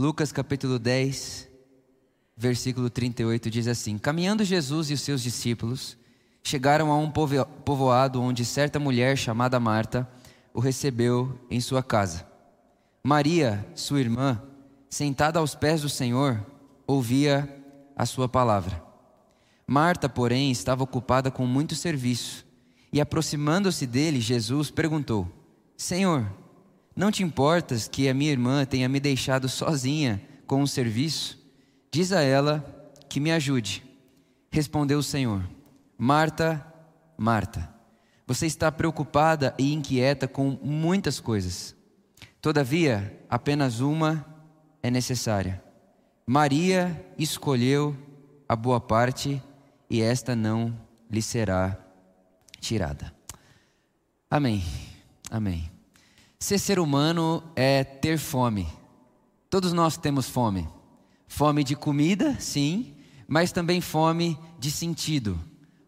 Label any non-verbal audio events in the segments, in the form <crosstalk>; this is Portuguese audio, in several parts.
Lucas capítulo 10, versículo 38 diz assim: Caminhando Jesus e os seus discípulos chegaram a um povoado onde certa mulher chamada Marta o recebeu em sua casa. Maria, sua irmã, sentada aos pés do Senhor, ouvia a sua palavra. Marta, porém, estava ocupada com muito serviço, e aproximando-se dele, Jesus perguntou: Senhor, não te importas que a minha irmã tenha me deixado sozinha com o serviço? Diz a ela que me ajude. Respondeu o Senhor: Marta, Marta, você está preocupada e inquieta com muitas coisas. Todavia, apenas uma é necessária. Maria escolheu a boa parte e esta não lhe será tirada. Amém. Amém. Ser ser humano é ter fome. Todos nós temos fome. Fome de comida, sim, mas também fome de sentido,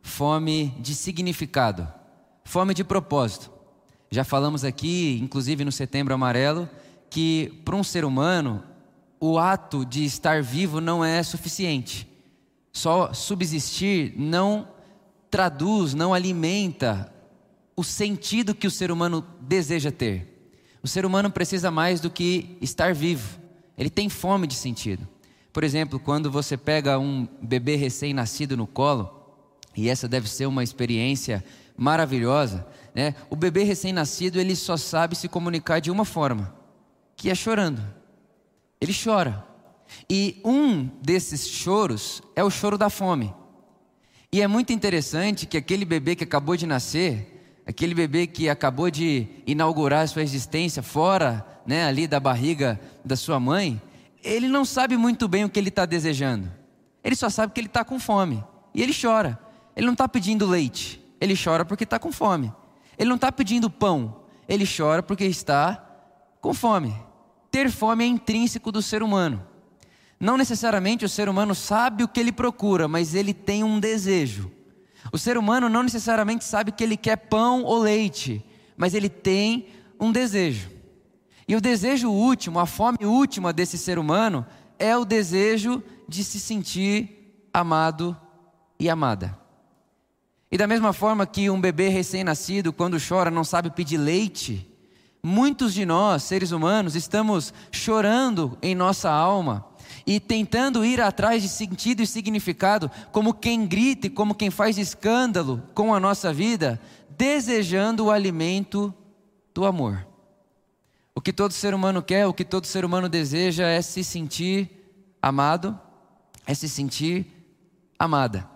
fome de significado, fome de propósito. Já falamos aqui, inclusive no Setembro Amarelo, que para um ser humano o ato de estar vivo não é suficiente. Só subsistir não traduz, não alimenta o sentido que o ser humano deseja ter. O ser humano precisa mais do que estar vivo. Ele tem fome de sentido. Por exemplo, quando você pega um bebê recém-nascido no colo, e essa deve ser uma experiência maravilhosa, né? O bebê recém-nascido ele só sabe se comunicar de uma forma, que é chorando. Ele chora. E um desses choros é o choro da fome. E é muito interessante que aquele bebê que acabou de nascer, aquele bebê que acabou de inaugurar sua existência fora, né, ali da barriga da sua mãe, ele não sabe muito bem o que ele está desejando. Ele só sabe que ele está com fome. E ele chora. Ele não está pedindo leite. Ele chora porque está com fome. Ele não está pedindo pão. Ele chora porque está com fome. Ter fome é intrínseco do ser humano. Não necessariamente o ser humano sabe o que ele procura, mas ele tem um desejo. O ser humano não necessariamente sabe que ele quer pão ou leite, mas ele tem um desejo. E o desejo último, a fome última desse ser humano é o desejo de se sentir amado e amada. E da mesma forma que um bebê recém-nascido, quando chora, não sabe pedir leite, muitos de nós, seres humanos, estamos chorando em nossa alma e tentando ir atrás de sentido e significado, como quem grita e como quem faz escândalo com a nossa vida, desejando o alimento do amor. O que todo ser humano quer, o que todo ser humano deseja é se sentir amado, é se sentir amada.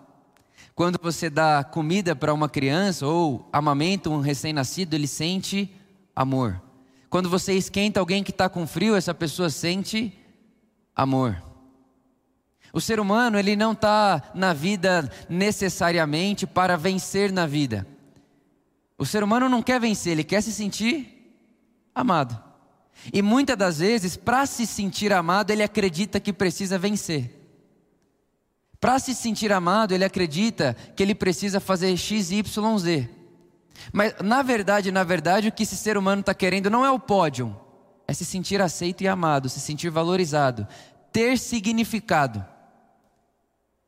Quando você dá comida para uma criança ou amamenta um recém-nascido, ele sente amor. Quando você esquenta alguém que está com frio, essa pessoa sente amor. O ser humano ele não está na vida necessariamente para vencer na vida. O ser humano não quer vencer, ele quer se sentir amado. E muitas das vezes, para se sentir amado, ele acredita que precisa vencer. Para se sentir amado, ele acredita que ele precisa fazer X, Y, Z. Mas na verdade, na verdade, o que esse ser humano está querendo não é o pódio, é se sentir aceito e amado, se sentir valorizado, ter significado.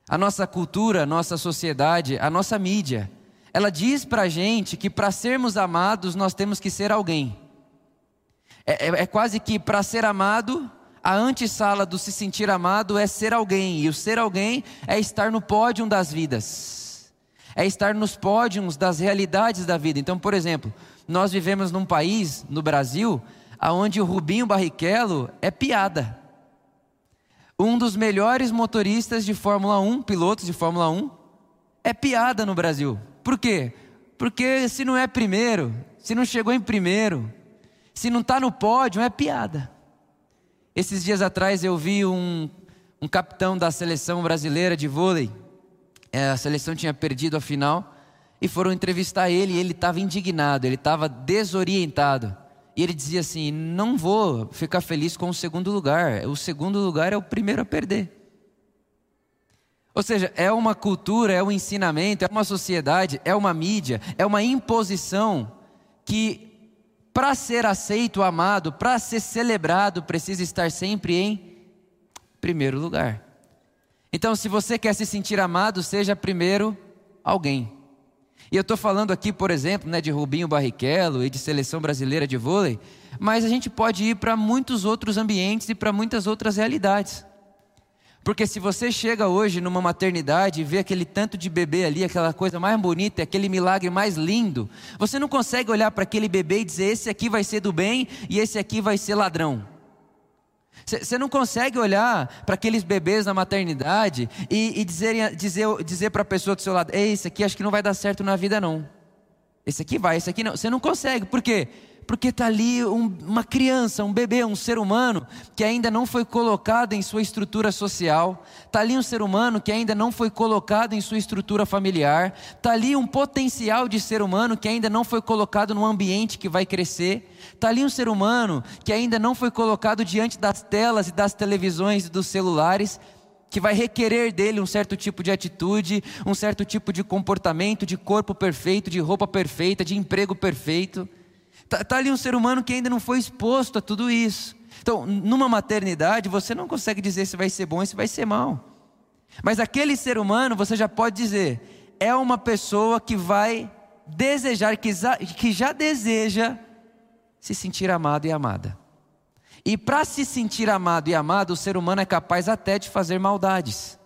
A nossa cultura, a nossa sociedade, a nossa mídia, ela diz para a gente que para sermos amados nós temos que ser alguém. É, é, é quase que para ser amado, a antessala do se sentir amado é ser alguém, e o ser alguém é estar no pódio das vidas, é estar nos pódios das realidades da vida. Então, por exemplo, nós vivemos num país, no Brasil, onde o Rubinho Barrichello é piada. Um dos melhores motoristas de Fórmula 1, pilotos de Fórmula 1, é piada no Brasil. Por quê? Porque se não é primeiro, se não chegou em primeiro, se não está no pódio, é piada. Esses dias atrás eu vi um, um capitão da seleção brasileira de vôlei. É, a seleção tinha perdido a final e foram entrevistar ele e ele estava indignado, ele estava desorientado. E ele dizia assim: Não vou ficar feliz com o segundo lugar, o segundo lugar é o primeiro a perder. Ou seja, é uma cultura, é um ensinamento, é uma sociedade, é uma mídia, é uma imposição que para ser aceito, amado, para ser celebrado, precisa estar sempre em primeiro lugar. Então, se você quer se sentir amado, seja primeiro alguém. E eu estou falando aqui, por exemplo, né, de Rubinho Barrichello e de seleção brasileira de vôlei, mas a gente pode ir para muitos outros ambientes e para muitas outras realidades. Porque se você chega hoje numa maternidade e vê aquele tanto de bebê ali, aquela coisa mais bonita, aquele milagre mais lindo, você não consegue olhar para aquele bebê e dizer: esse aqui vai ser do bem e esse aqui vai ser ladrão. Você não consegue olhar para aqueles bebês na maternidade e, e dizer, dizer, para a pessoa do seu lado: Ei, esse aqui acho que não vai dar certo na vida, não. Esse aqui vai, esse aqui não. Você não consegue, por quê? Porque está ali um, uma criança, um bebê, um ser humano que ainda não foi colocado em sua estrutura social, está ali um ser humano que ainda não foi colocado em sua estrutura familiar, está ali um potencial de ser humano que ainda não foi colocado no ambiente que vai crescer, está ali um ser humano que ainda não foi colocado diante das telas e das televisões e dos celulares que vai requerer dele um certo tipo de atitude, um certo tipo de comportamento, de corpo perfeito, de roupa perfeita, de emprego perfeito. Está tá ali um ser humano que ainda não foi exposto a tudo isso. Então, numa maternidade, você não consegue dizer se vai ser bom e se vai ser mal. Mas aquele ser humano, você já pode dizer, é uma pessoa que vai desejar, que já, que já deseja se sentir amado e amada. E para se sentir amado e amado, o ser humano é capaz até de fazer maldades.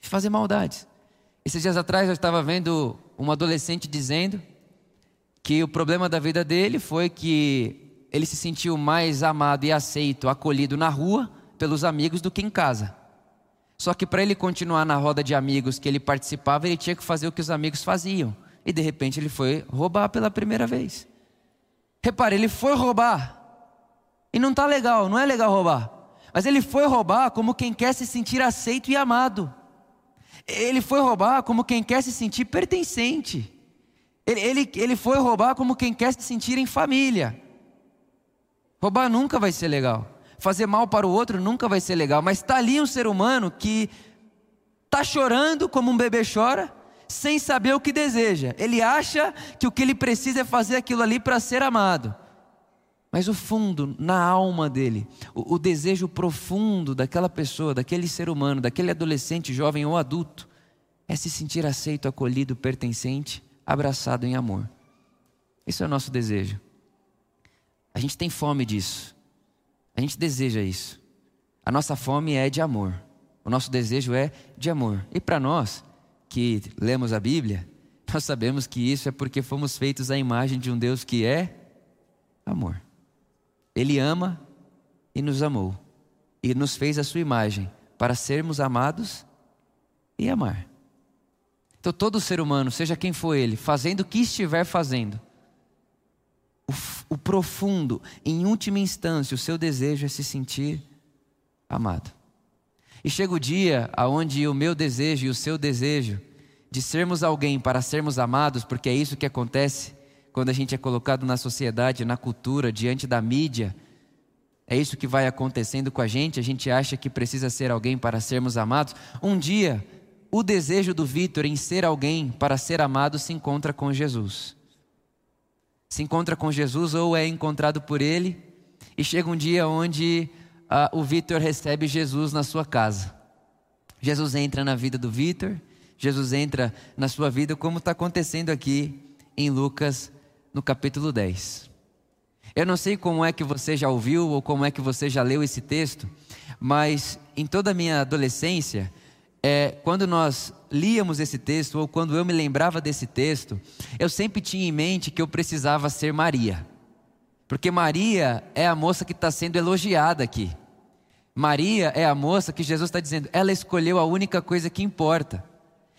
De fazer maldades. Esses dias atrás eu estava vendo um adolescente dizendo que o problema da vida dele foi que ele se sentiu mais amado e aceito, acolhido na rua pelos amigos do que em casa. Só que para ele continuar na roda de amigos que ele participava, ele tinha que fazer o que os amigos faziam. E de repente ele foi roubar pela primeira vez. Repare, ele foi roubar. E não está legal, não é legal roubar. Mas ele foi roubar como quem quer se sentir aceito e amado. Ele foi roubar como quem quer se sentir pertencente. Ele, ele, ele foi roubar como quem quer se sentir em família. Roubar nunca vai ser legal. Fazer mal para o outro nunca vai ser legal. Mas está ali um ser humano que está chorando como um bebê chora, sem saber o que deseja. Ele acha que o que ele precisa é fazer aquilo ali para ser amado. Mas o fundo, na alma dele, o, o, desejo profundo daquela pessoa, daquele ser humano, daquele adolescente, jovem ou adulto, é se sentir aceito, acolhido, pertencente abraçado em amor. Esse é o nosso desejo. A gente tem fome disso. A gente deseja isso. A nossa fome é de amor. O nosso desejo é de amor. E para nós que lemos a Bíblia, <laughs> nós sabemos que isso é porque fomos feitos à imagem de um Deus que é amor. Ele ama e nos amou. E nos fez a sua imagem para sermos amados e amar. Então, todo ser humano, seja quem for ele, fazendo o que estiver fazendo, o, o profundo, em última instância, o seu desejo é se sentir amado. E chega o dia aonde o meu desejo e o seu desejo de sermos alguém para sermos amados, porque é isso que acontece quando a gente é colocado na sociedade, na cultura, diante da mídia. É isso que vai acontecendo com a gente, a gente acha que precisa ser alguém para sermos amados. Um dia o desejo do Vitor em ser alguém para ser amado se encontra com Jesus. Se encontra com Jesus ou é encontrado por ele, e chega um dia onde uh, o Vitor recebe Jesus na sua casa. Jesus entra na vida do Vitor, Jesus entra na sua vida, como está acontecendo aqui em Lucas, no capítulo 10. Eu não sei como é que você já ouviu ou como é que você já leu esse texto, mas em toda a minha adolescência, é, quando nós líamos esse texto, ou quando eu me lembrava desse texto, eu sempre tinha em mente que eu precisava ser Maria. Porque Maria é a moça que está sendo elogiada aqui. Maria é a moça que Jesus está dizendo, ela escolheu a única coisa que importa.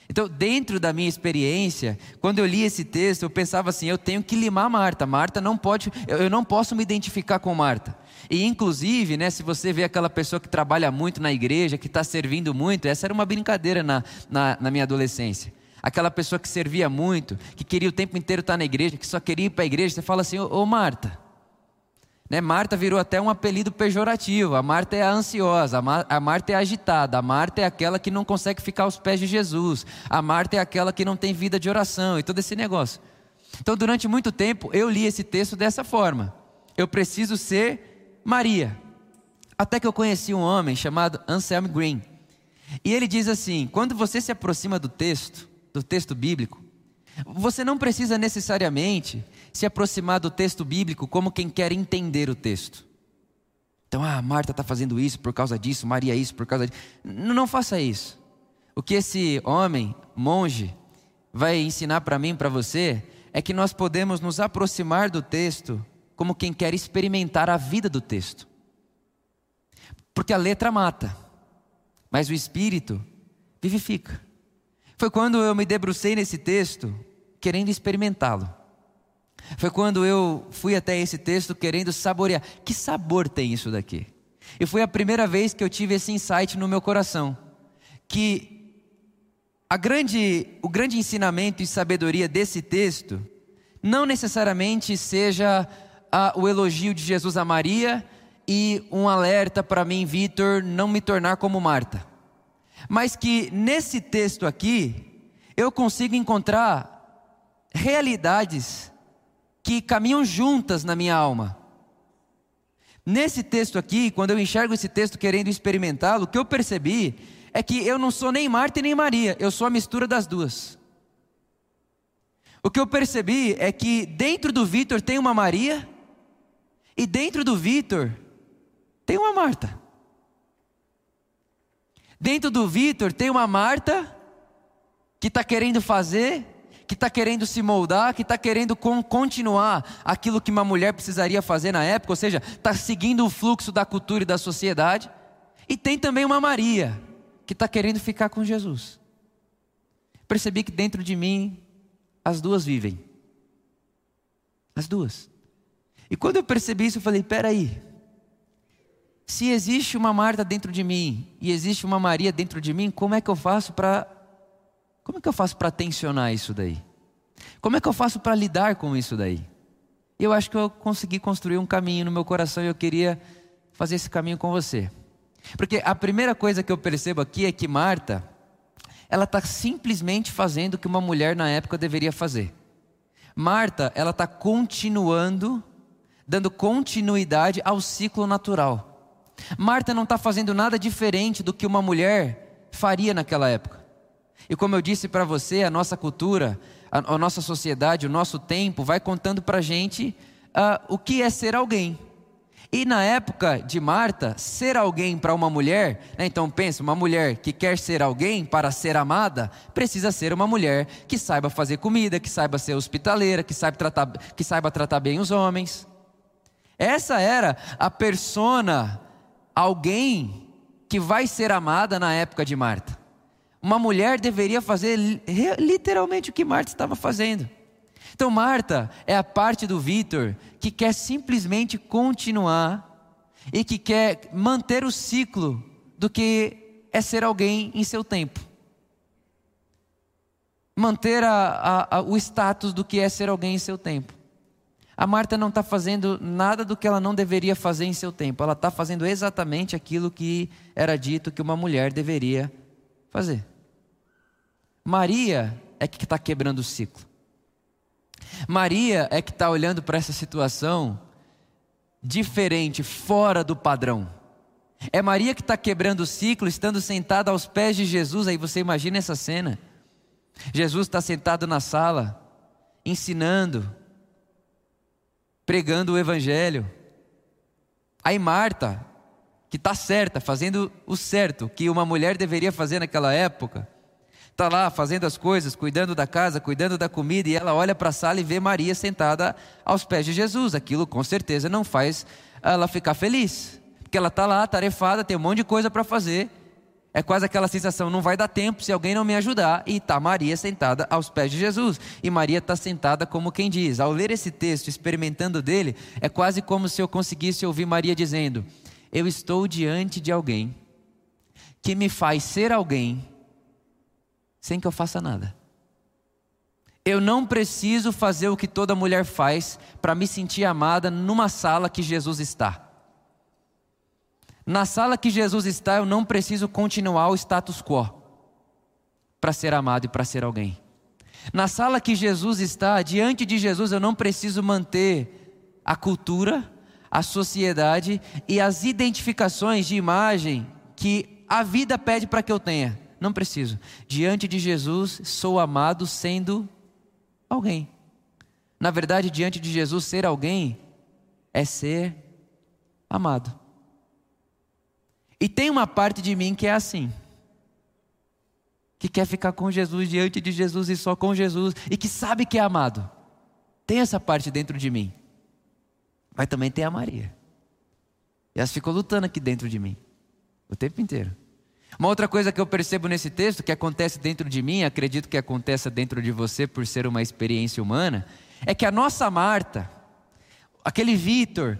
Então, dentro da minha experiência, quando eu li esse texto, eu pensava assim: eu tenho que limar Marta. Marta não pode, eu não posso me identificar com Marta. E inclusive, né, se você vê aquela pessoa que trabalha muito na igreja, que está servindo muito, essa era uma brincadeira na, na, na, minha adolescência. Aquela pessoa que servia muito, que queria o tempo inteiro estar na igreja, que só queria ir para a igreja, você fala assim, ô, ô Marta. Né, Marta virou até um apelido pejorativo. A Marta é a ansiosa, a, Mar, a Marta é a agitada, a Marta é aquela que não consegue ficar aos pés de Jesus, a Marta é aquela que não tem vida de oração e todo esse negócio. Então, durante muito tempo, eu li esse texto dessa forma. Eu preciso ser Maria. Até que eu conheci um homem chamado Anselm Green. E ele diz assim: quando você se aproxima do texto, do texto bíblico, você não precisa necessariamente se aproximar do texto bíblico como quem quer entender o texto. Então, ah, Marta está fazendo isso por causa disso, Maria isso por causa disso. Não, não faça isso. O que esse homem, monge, vai ensinar para mim, para você, é que nós podemos nos aproximar do texto como quem quer experimentar a vida do texto. Porque a letra mata, mas o espírito vivifica. Foi quando eu me debrucei nesse texto, querendo experimentá-lo. Foi quando eu fui até esse texto querendo saborear. Que sabor tem isso daqui? E foi a primeira vez que eu tive esse insight no meu coração. Que a grande, o grande ensinamento e sabedoria desse texto não necessariamente seja o elogio de Jesus a Maria e um alerta para mim, Vitor, não me tornar como Marta. Mas que nesse texto aqui, eu consigo encontrar realidades que caminham juntas na minha alma. Nesse texto aqui, quando eu enxergo esse texto querendo experimentá-lo, o que eu percebi é que eu não sou nem Marta nem Maria, eu sou a mistura das duas. O que eu percebi é que dentro do Vitor tem uma Maria e dentro do Vitor tem uma Marta. Dentro do Vitor tem uma Marta que está querendo fazer, que está querendo se moldar, que está querendo continuar aquilo que uma mulher precisaria fazer na época, ou seja, está seguindo o fluxo da cultura e da sociedade. E tem também uma Maria que está querendo ficar com Jesus. Percebi que dentro de mim as duas vivem. As duas. E quando eu percebi isso, eu falei: peraí. Se existe uma Marta dentro de mim e existe uma Maria dentro de mim, como é que eu faço para como é que eu faço para tensionar isso daí? Como é que eu faço para lidar com isso daí? Eu acho que eu consegui construir um caminho no meu coração e eu queria fazer esse caminho com você. Porque a primeira coisa que eu percebo aqui é que Marta, ela está simplesmente fazendo o que uma mulher na época deveria fazer. Marta, ela está continuando, dando continuidade ao ciclo natural. Marta não está fazendo nada diferente do que uma mulher faria naquela época. E como eu disse para você, a nossa cultura, a, a, nossa sociedade, o nosso tempo vai contando para a gente uh, o que é ser alguém. E na época de Marta, ser alguém para uma mulher, né, então pensa, uma mulher que quer ser alguém para ser amada, precisa ser uma mulher que saiba fazer comida, que saiba ser hospitaleira, que saiba tratar, que saiba tratar bem os homens. Essa era a persona alguém que vai ser amada na época de Marta. Uma mulher deveria fazer literalmente o que Marta estava fazendo. Então, Marta é a parte do Vitor que quer simplesmente continuar e que quer manter o ciclo do que é ser alguém em seu tempo. Manter a, a, a, o status do que é ser alguém em seu tempo. A Marta não está fazendo nada do que ela não deveria fazer em seu tempo. Ela está fazendo exatamente aquilo que era dito que uma mulher deveria fazer. Maria é que está quebrando o ciclo. Maria é que está olhando para essa situação diferente, fora do padrão. É Maria que está quebrando o ciclo, estando sentada aos pés de Jesus. Aí você imagina essa cena. Jesus está sentado na sala, ensinando, pregando o Evangelho. Aí Marta, que está certa, fazendo o certo, que uma mulher deveria fazer naquela época, está lá fazendo as coisas, cuidando da casa, cuidando da comida, e ela olha para a sala e vê Maria sentada aos pés de Jesus. Aquilo com certeza não faz ela ficar feliz, porque ela está lá, tarefada, tem um monte de coisa para fazer. É quase aquela sensação, não vai dar tempo se alguém não me ajudar. E está Maria sentada aos pés de Jesus. E Maria está sentada como quem diz. Ao ler esse texto, experimentando dele, é quase como se eu conseguisse ouvir Maria dizendo: Eu estou diante de alguém que me faz ser alguém sem que eu faça nada. Eu não preciso fazer o que toda mulher faz para me sentir amada numa sala que Jesus está. Na sala que Jesus está, eu não preciso continuar o status quo para ser amado e para ser alguém. Na sala que Jesus está, diante de Jesus, eu não preciso manter a cultura, a sociedade e as identificações de imagem que a vida pede para que eu tenha. Não preciso. Diante de Jesus, sou amado sendo alguém. Na verdade, diante de Jesus, ser alguém é ser amado. E tem uma parte de mim que é assim. Que quer ficar com Jesus, diante de Jesus e só com Jesus, e que sabe que é amado. Tem essa parte dentro de mim. Mas também tem a Maria. E elas ficam lutando aqui dentro de mim, o tempo inteiro. Uma outra coisa que eu percebo nesse texto, que acontece dentro de mim, acredito que aconteça dentro de você por ser uma experiência humana, é que a nossa Marta, aquele Vitor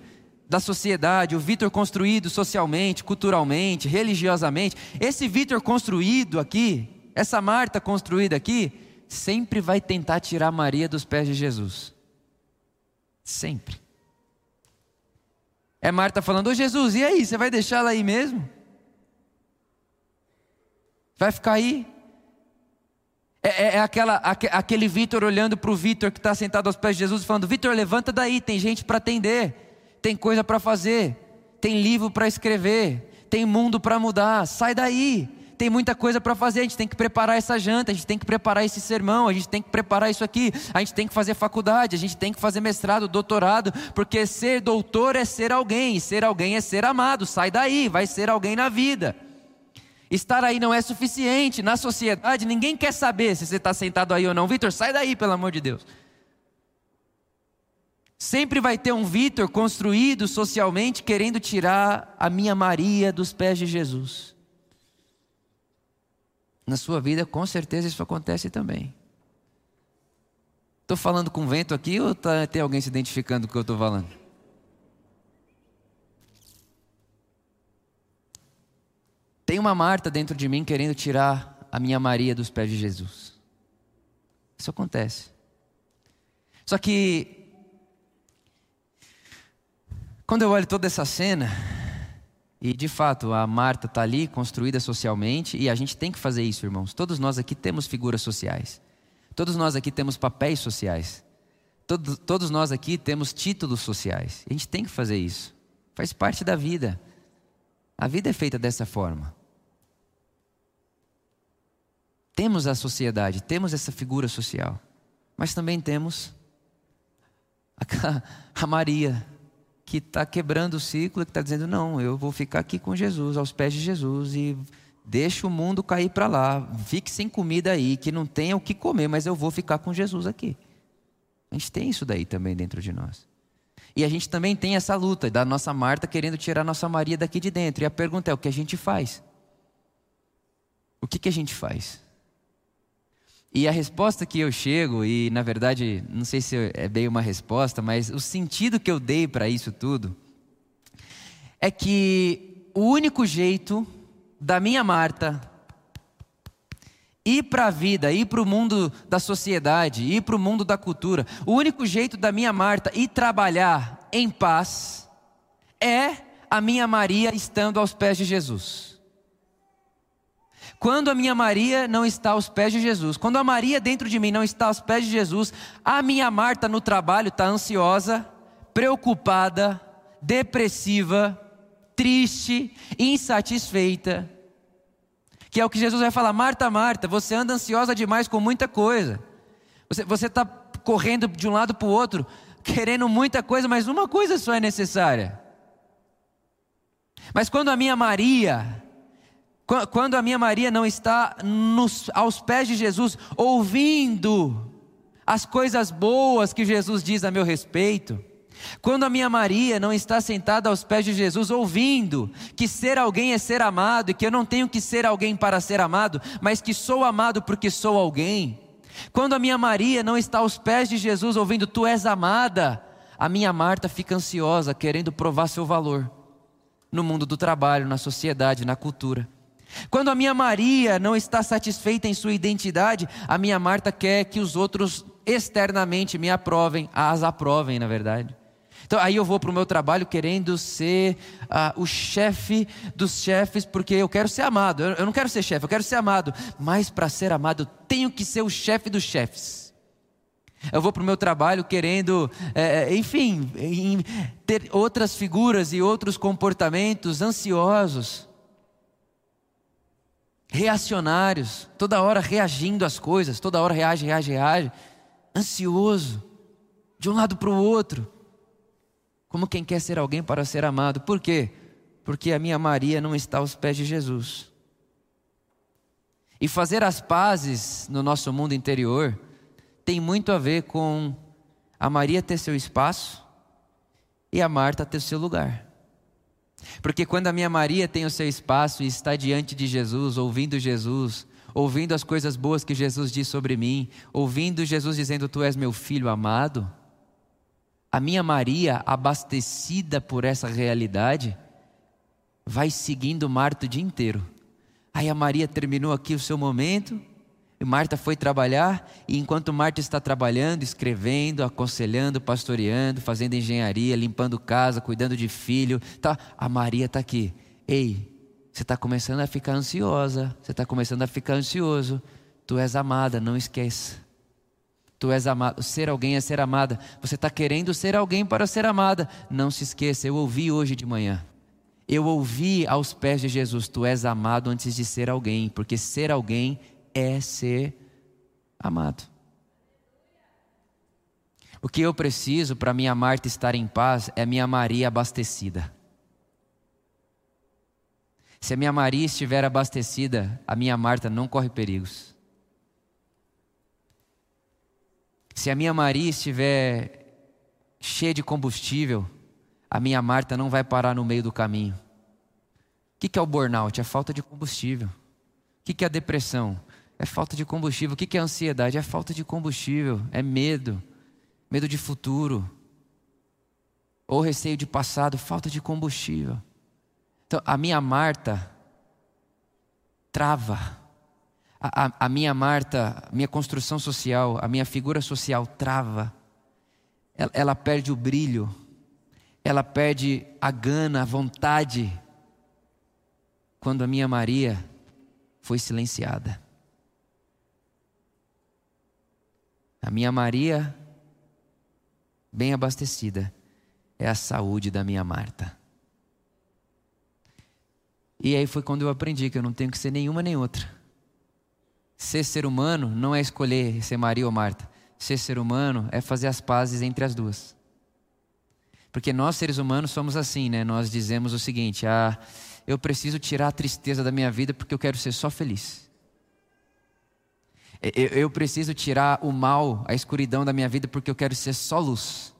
da sociedade, o Vitor construído socialmente, culturalmente, religiosamente, esse Vitor construído aqui, essa Marta construída aqui, sempre vai tentar tirar Maria dos pés de Jesus. Sempre. É Marta falando: Ô Jesus, e aí, você vai deixar ela aí mesmo? Vai ficar aí? É, é, é aquela, aquele Vitor olhando para o Vitor que está sentado aos pés de Jesus falando: Vitor, levanta daí, tem gente para atender, tem coisa para fazer, tem livro para escrever, tem mundo para mudar, sai daí. Tem muita coisa para fazer, a gente tem que preparar essa janta, a gente tem que preparar esse sermão, a gente tem que preparar isso aqui, a gente tem que fazer faculdade, a gente tem que fazer mestrado, doutorado, porque ser doutor é ser alguém, ser alguém é ser amado, sai daí, vai ser alguém na vida. Estar aí não é suficiente. Na sociedade, ninguém quer saber se você está sentado aí ou não. Vitor, sai daí, pelo amor de Deus. Sempre vai ter um Vitor construído socialmente querendo tirar a minha Maria dos pés de Jesus. Na sua vida, com certeza, isso acontece também. Estou falando com vento aqui ou tá, tem alguém se identificando com o que eu estou falando? Tem uma Marta dentro de mim querendo tirar a minha Maria dos pés de Jesus. Isso acontece. Só que, quando eu olho toda essa cena, e de fato a Marta está ali, construída socialmente, e a gente tem que fazer isso, irmãos. Todos nós aqui temos figuras sociais. Todos nós aqui temos papéis sociais. Todos, todos nós aqui temos títulos sociais. A gente tem que fazer isso. Faz parte da vida. A vida é feita dessa forma. Temos a sociedade, temos essa figura social, mas também temos a, <laughs> a Maria, que está quebrando o ciclo, que está dizendo: não, eu vou ficar aqui com Jesus, aos pés de Jesus, e deixa o mundo cair para lá, fique sem comida aí, que não tenha o que comer, mas eu vou ficar com Jesus aqui. A gente tem isso daí também dentro de nós. E a gente também tem essa luta da nossa Marta querendo tirar a nossa Maria daqui de dentro. E a pergunta é: o que a gente faz? O que, que a gente faz? E a resposta que eu chego, e na verdade, não sei se é bem uma resposta, mas o sentido que eu dei para isso tudo, é que o único jeito da minha Marta ir para a vida, ir para o mundo da sociedade, ir para o mundo da cultura, o único jeito da minha Marta ir trabalhar em paz é a minha Maria estando aos pés de Jesus. Quando a minha Maria não está aos pés de Jesus, quando a Maria dentro de mim não está aos pés de Jesus, a minha Marta no trabalho está ansiosa, preocupada, depressiva, triste, insatisfeita. Que é o que Jesus vai falar: Marta, Marta, você anda ansiosa demais com muita coisa. Você está correndo de um lado para o outro, querendo muita coisa, mas uma coisa só é necessária. Mas quando a minha Maria quando a minha Maria não está nos, aos pés de Jesus, ouvindo as coisas boas que Jesus diz a meu respeito, quando a minha Maria não está sentada aos pés de Jesus, ouvindo que ser alguém é ser amado e que eu não tenho que ser alguém para ser amado, mas que sou amado porque sou alguém. Quando a minha Maria não está aos pés de Jesus, ouvindo tu és amada, a minha Marta fica ansiosa, querendo provar seu valor no mundo do trabalho, na sociedade, na cultura. Quando a minha Maria não está satisfeita em sua identidade, a minha Marta quer que os outros externamente me aprovem, as aprovem, na verdade. Então aí eu vou para o meu trabalho querendo ser uh, o chefe dos chefes, porque eu quero ser amado. Eu, eu não quero ser chefe, eu quero ser amado. Mas para ser amado, eu tenho que ser o chefe dos chefes. Eu vou para o meu trabalho querendo, é, enfim, ter outras figuras e outros comportamentos ansiosos, reacionários, toda hora reagindo às coisas, toda hora reage, reage, reage, ansioso, de um lado para o outro, como quem quer ser alguém para ser amado. Por quê? Porque a minha Maria não está aos pés de Jesus. E fazer as pazes no nosso mundo interior tem muito a ver com a Maria ter seu espaço e a Marta ter seu lugar. Porque quando a minha Maria tem o seu espaço e está diante de Jesus, ouvindo Jesus, ouvindo as coisas boas que Jesus diz sobre mim, ouvindo Jesus dizendo: Tu és meu filho amado, a minha Maria, abastecida por essa realidade, vai seguindo Marta o dia inteiro. Aí a Maria terminou aqui o seu momento, e Marta foi trabalhar, e enquanto Marta está trabalhando, escrevendo, aconselhando, pastoreando, fazendo engenharia, limpando casa, cuidando de filho, tá, a Maria está aqui. Ei, você está começando a ficar ansiosa, você está começando a ficar ansioso. Tu és amada, não esqueça. Tu és amado. Ser alguém é ser amada. Você está querendo ser alguém para ser amada. Não se esqueça, eu ouvi hoje de manhã. Eu ouvi aos pés de Jesus: Tu és amado antes de ser alguém, porque ser alguém é ser amado. O que eu preciso para minha Marta estar em paz é minha Maria abastecida. Se a minha Maria estiver abastecida, a minha Marta não corre perigos. Se a minha Maria estiver cheia de combustível, a minha Marta não vai parar no meio do caminho. O que é o burnout? É falta de combustível. O que é a depressão? É falta de combustível. O que é ansiedade? É falta de combustível. É medo. Medo de futuro. Ou receio de passado. Falta de combustível. Então, a minha Marta trava. A, a, a minha Marta, minha construção social, a minha figura social trava. Ela, ela perde o brilho. Ela perde a gana, a vontade. Quando a minha Maria foi silenciada. A minha Maria, bem abastecida, é a saúde da minha Marta. E aí foi quando eu aprendi que eu não tenho que ser nenhuma nem outra. Ser ser humano não é escolher ser Maria ou Marta. Ser ser humano é fazer as pazes entre as duas. Porque nós seres humanos somos assim, né? Nós dizemos o seguinte: ah, eu preciso tirar a tristeza da minha vida porque eu quero ser só feliz. Eu, eu preciso tirar o mal, a escuridão da minha vida, porque eu quero ser só luz.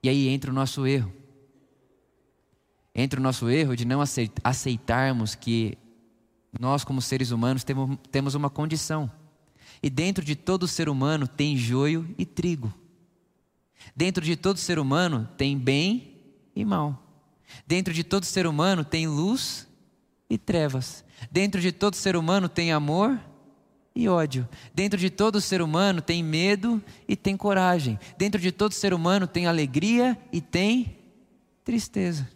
E aí entra o nosso erro. Entra o nosso erro de não aceitarmos que nós, como seres humanos, temos uma condição. E dentro de todo ser humano tem joio e trigo. Dentro de todo ser humano tem bem e mal. Dentro de todo ser humano tem luz e trevas. Dentro de todo ser humano tem amor e ódio. Dentro de todo ser humano tem medo e tem coragem. Dentro de todo ser humano tem alegria e tem tristeza.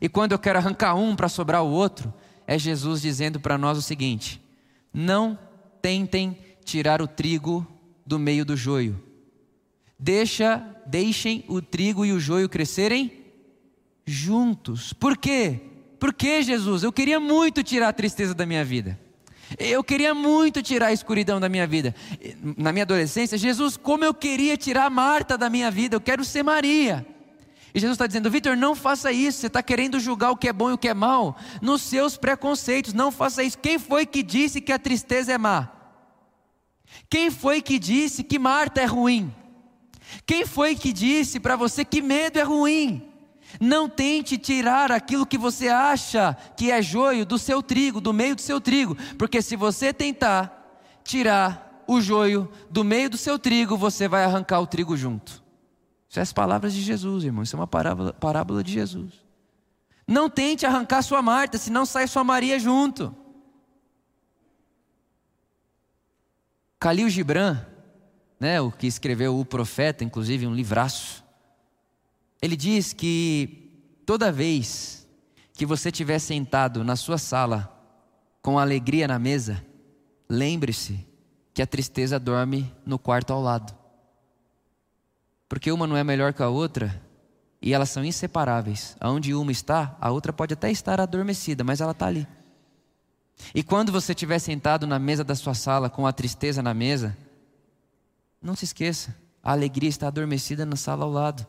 E quando eu quero arrancar um para sobrar o outro, é Jesus dizendo para nós o seguinte: não tentem tirar o trigo do meio do joio. Deixa, deixem o trigo e o joio crescerem juntos. Por quê? Por que Jesus? Eu queria muito tirar a tristeza da minha vida. Eu queria muito tirar a escuridão da minha vida. Na minha adolescência, Jesus, como eu queria tirar Marta da minha vida, eu quero ser Maria. E Jesus está dizendo, Vitor, não faça isso. Você está querendo julgar o que é bom e o que é mal nos seus preconceitos. Não faça isso. Quem foi que disse que a tristeza é má? Quem foi que disse que Marta é ruim? Quem foi que disse para você que medo é ruim? Não tente tirar aquilo que você acha que é joio do seu trigo, do meio do seu trigo, porque se você tentar tirar o joio do meio do seu trigo, você vai arrancar o trigo junto. Isso é as palavras de Jesus, irmão. Isso é uma parábola, parábola de Jesus. Não tente arrancar sua Marta, senão sai sua Maria junto. Khalil Gibran, né, o que escreveu o profeta, inclusive um livraço, ele diz que toda vez que você estiver sentado na sua sala com alegria na mesa, lembre-se que a tristeza dorme no quarto ao lado. porque uma não é melhor que a outra e elas são inseparáveis. Aonde uma está, a outra pode até estar adormecida, mas ela está ali. E quando você estiver sentado na mesa da sua sala com a tristeza na mesa, não se esqueça, a alegria está adormecida na sala ao lado.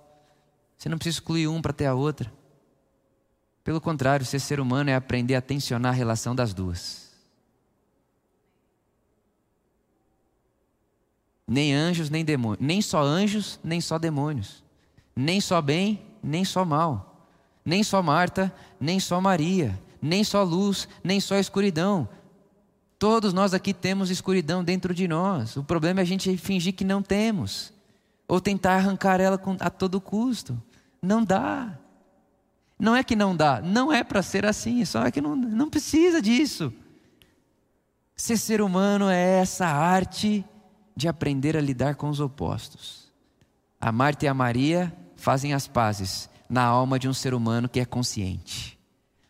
Você não precisa excluir um para ter a outra. Pelo contrário, ser ser humano é aprender a tensionar a relação das duas. Nem anjos, nem demônios. Nem só anjos, nem só demônios. Nem só bem, nem só mal. Nem só Marta, nem só Maria. Nem só luz, nem só escuridão. Todos nós aqui temos escuridão dentro de nós. O problema é a gente fingir que não temos. Ou tentar arrancar ela a todo custo. Não dá. Não é que não dá, não é para ser assim, só é que não, não precisa disso. Ser ser humano é essa arte de aprender a lidar com os opostos. A Marta e a Maria fazem as pazes na alma de um ser humano que é consciente.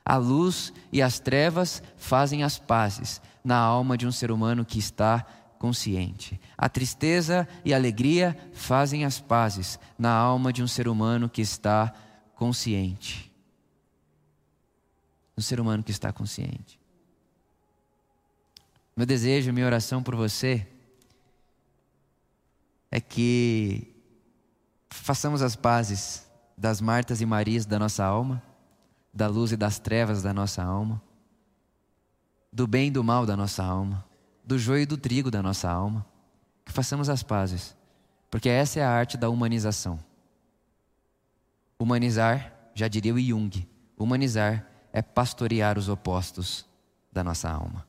A luz e as trevas fazem as pazes na alma de um ser humano que está consciente. A tristeza e a alegria fazem as pazes na alma de um ser humano que está consciente. Um ser humano que está consciente. Meu desejo, minha oração por você é que façamos as pazes das Martas e Marias da nossa alma, da luz e das trevas da nossa alma, do bem e do mal da nossa alma, do joio e do trigo da nossa alma, que façamos as pazes, porque essa é a arte da humanização. Humanizar, já diria o Jung, humanizar é pastorear os opostos da nossa alma.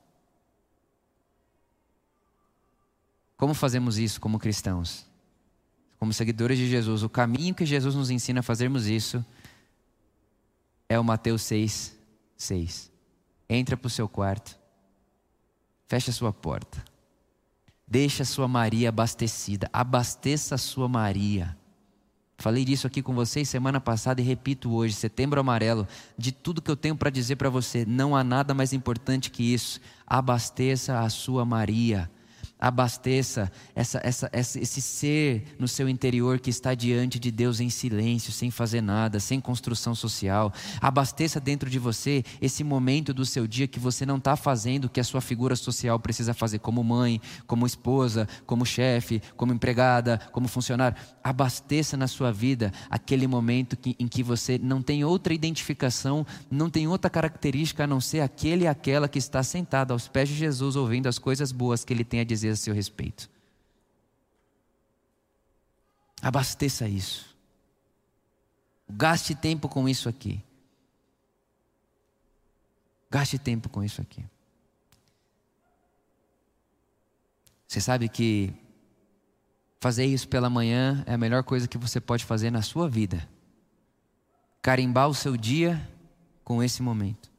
Como fazemos isso como cristãos? Como seguidores de Jesus, o caminho que Jesus nos ensina a fazermos isso é o Mateus 6, 6. Entra para o seu quarto, fecha a sua porta, deixa a sua Maria abastecida, abasteça a sua Maria. Falei disso aqui com vocês semana passada e repito hoje, setembro amarelo, de tudo que eu tenho para dizer para você, não há nada mais importante que isso. Abasteça a sua Maria abasteça essa, essa, esse ser no seu interior que está diante de Deus em silêncio, sem fazer nada, sem construção social. Abasteça dentro de você esse momento do seu dia que você não está fazendo o que a sua figura social precisa fazer, como mãe, como esposa, como chefe, como empregada, como funcionário. Abasteça na sua vida aquele momento que, em que você não tem outra identificação, não tem outra característica a não ser aquele e aquela que está sentado aos pés de Jesus ouvindo as coisas boas que ele tem a dizer a seu respeito. Abasteça isso. Gaste tempo com isso aqui. Gaste tempo com isso aqui. Você sabe que fazer isso pela manhã é a melhor coisa que você pode fazer na sua vida. Carimbar o seu dia com esse momento.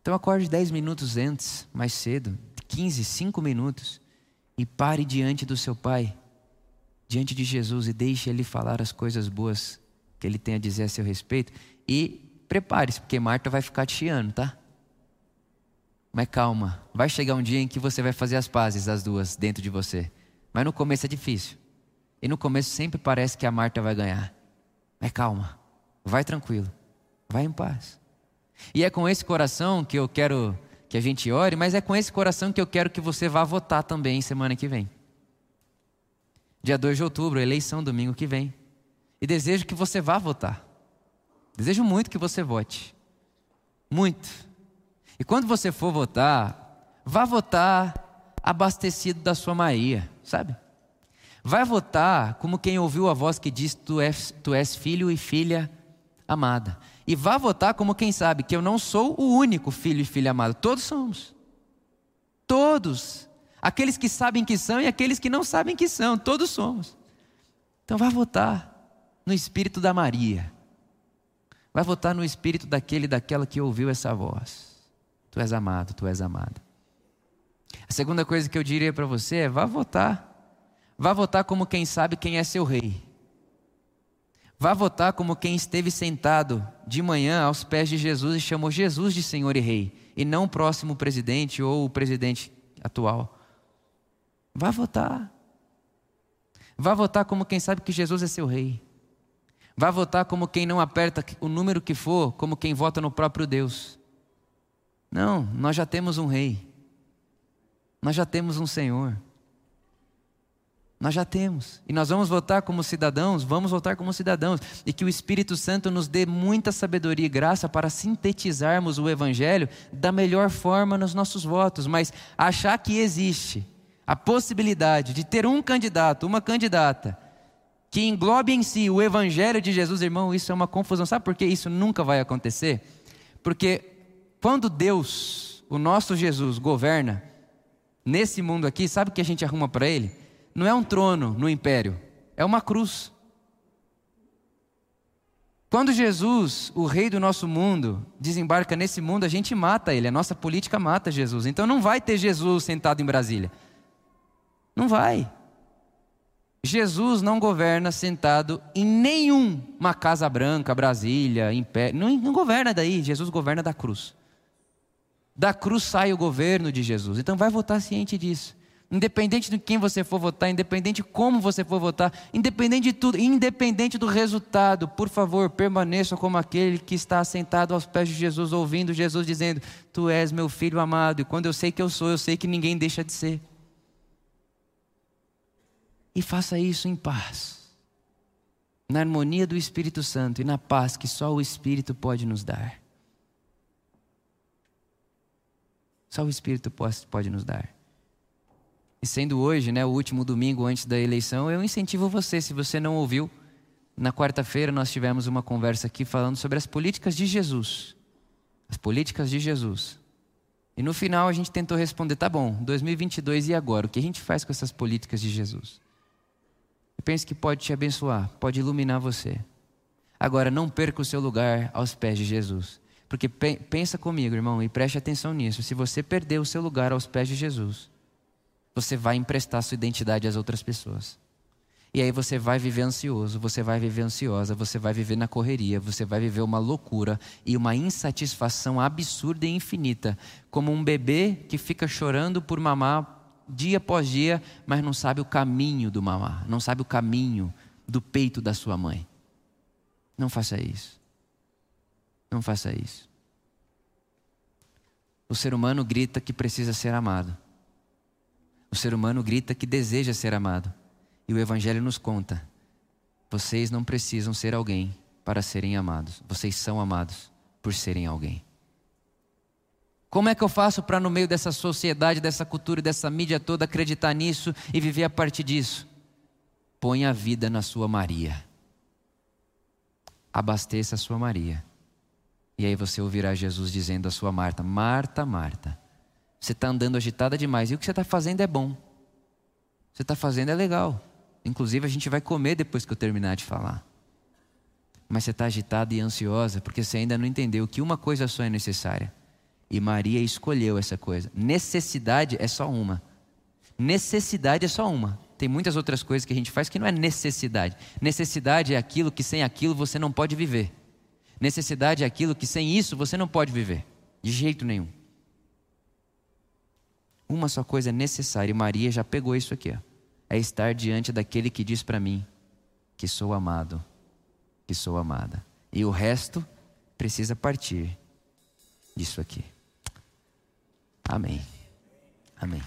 Então acorde 10 minutos antes, mais cedo, 15, 5 minutos e pare diante do seu Pai, diante de Jesus e deixe Ele falar as coisas boas que Ele tem a dizer a seu respeito. E prepare-se, porque Marta vai ficar te chiando, tá? Mas calma, vai chegar um dia em que você vai fazer as pazes, as duas, dentro de você. Mas no começo é difícil. E no começo sempre parece que a Marta vai ganhar. Mas calma, vai tranquilo, vai em paz. E é com esse coração que eu quero que a gente ore, mas é com esse coração que eu quero que você vá votar também semana que vem. Dia 2 de outubro, eleição domingo que vem. E desejo que você vá votar. Desejo muito que você vote. Muito. E quando você for votar, vá votar abastecido da sua Maria, sabe? Vai votar como quem ouviu a voz que diz: Tu és, tu és filho e filha amada. E vá votar como quem sabe que eu não sou o único filho e filha amado. Todos somos. Todos. Aqueles que sabem que são e aqueles que não sabem que são. Todos somos. Então vá votar no espírito da Maria. Vai votar no espírito daquele daquela que ouviu essa voz. Tu és amado, tu és amada. A segunda coisa que eu diria para você é: vá votar. Vá votar como quem sabe quem é seu rei. Vá votar como quem esteve sentado de manhã aos pés de Jesus e chamou Jesus de Senhor e Rei, e não o próximo presidente ou o presidente atual. Vá votar. Vá votar como quem sabe que Jesus é seu rei. Vá votar como quem não aperta o número que for, como quem vota no próprio Deus. Não, nós já temos um rei. Nós já temos um Senhor. Nós já temos. E nós vamos votar como cidadãos, vamos votar como cidadãos. E que o Espírito Santo nos dê muita sabedoria e graça para sintetizarmos o Evangelho da melhor forma nos nossos votos. Mas achar que existe a possibilidade de ter um candidato, uma candidata, que englobe em si o Evangelho de Jesus, irmão, isso é uma confusão. Sabe por que isso nunca vai acontecer? Porque quando Deus, o nosso Jesus, governa nesse mundo aqui, sabe o que a gente arruma para Ele? Não é um trono no império, é uma cruz. Quando Jesus, o rei do nosso mundo, desembarca nesse mundo, a gente mata ele, a nossa política mata Jesus. Então não vai ter Jesus sentado em Brasília. Não vai. Jesus não governa sentado em nenhuma casa branca, Brasília, império. Não, não governa daí, Jesus governa da cruz. Da cruz sai o governo de Jesus. Então vai votar ciente disso. Independente de quem você for votar, independente de como você for votar, independente de tudo, independente do resultado, por favor, permaneça como aquele que está sentado aos pés de Jesus, ouvindo Jesus dizendo: Tu és meu filho amado, e quando eu sei que eu sou, eu sei que ninguém deixa de ser. E faça isso em paz, na harmonia do Espírito Santo e na paz que só o Espírito pode nos dar. Só o Espírito pode nos dar. E sendo hoje, né, o último domingo antes da eleição, eu incentivo você, se você não ouviu, na quarta-feira nós tivemos uma conversa aqui falando sobre as políticas de Jesus. As políticas de Jesus. E no final a gente tentou responder, tá bom, 2022 e agora? O que a gente faz com essas políticas de Jesus? Eu penso que pode te abençoar, pode iluminar você. Agora, não perca o seu lugar aos pés de Jesus. Porque pensa comigo, irmão, e preste atenção nisso. Se você perder o seu lugar aos pés de Jesus, você vai emprestar sua identidade às outras pessoas. E aí você vai viver ansioso, você vai viver ansiosa, você vai viver na correria, você vai viver uma loucura e uma insatisfação absurda e infinita, como um bebê que fica chorando por mamar dia após dia, mas não sabe o caminho do mamar, não sabe o caminho do peito da sua mãe. Não faça isso. Não faça isso. O ser humano grita que precisa ser amado. O ser humano grita que deseja ser amado. E o Evangelho nos conta: vocês não precisam ser alguém para serem amados. Vocês são amados por serem alguém. Como é que eu faço para, no meio dessa sociedade, dessa cultura dessa mídia toda, acreditar nisso e viver a partir disso? Põe a vida na sua Maria. Abasteça a sua Maria. E aí você ouvirá Jesus dizendo à sua Marta: Marta, Marta, você está andando agitada demais. E o que você está fazendo é bom. Você está fazendo é legal. Inclusive, a gente vai comer depois que eu terminar de falar. Mas você está agitada e ansiosa porque você ainda não entendeu que uma coisa só é necessária. E Maria escolheu essa coisa. Necessidade é só uma. Necessidade é só uma. Tem muitas outras coisas que a gente faz que não é necessidade. Necessidade é aquilo que sem aquilo você não pode viver. Necessidade é aquilo que sem isso você não pode viver. De jeito nenhum. Uma só coisa é necessária, e Maria já pegou isso aqui, ó, é estar diante daquele que diz para mim que sou amado, que sou amada. E o resto precisa partir disso aqui. Amém. Amém.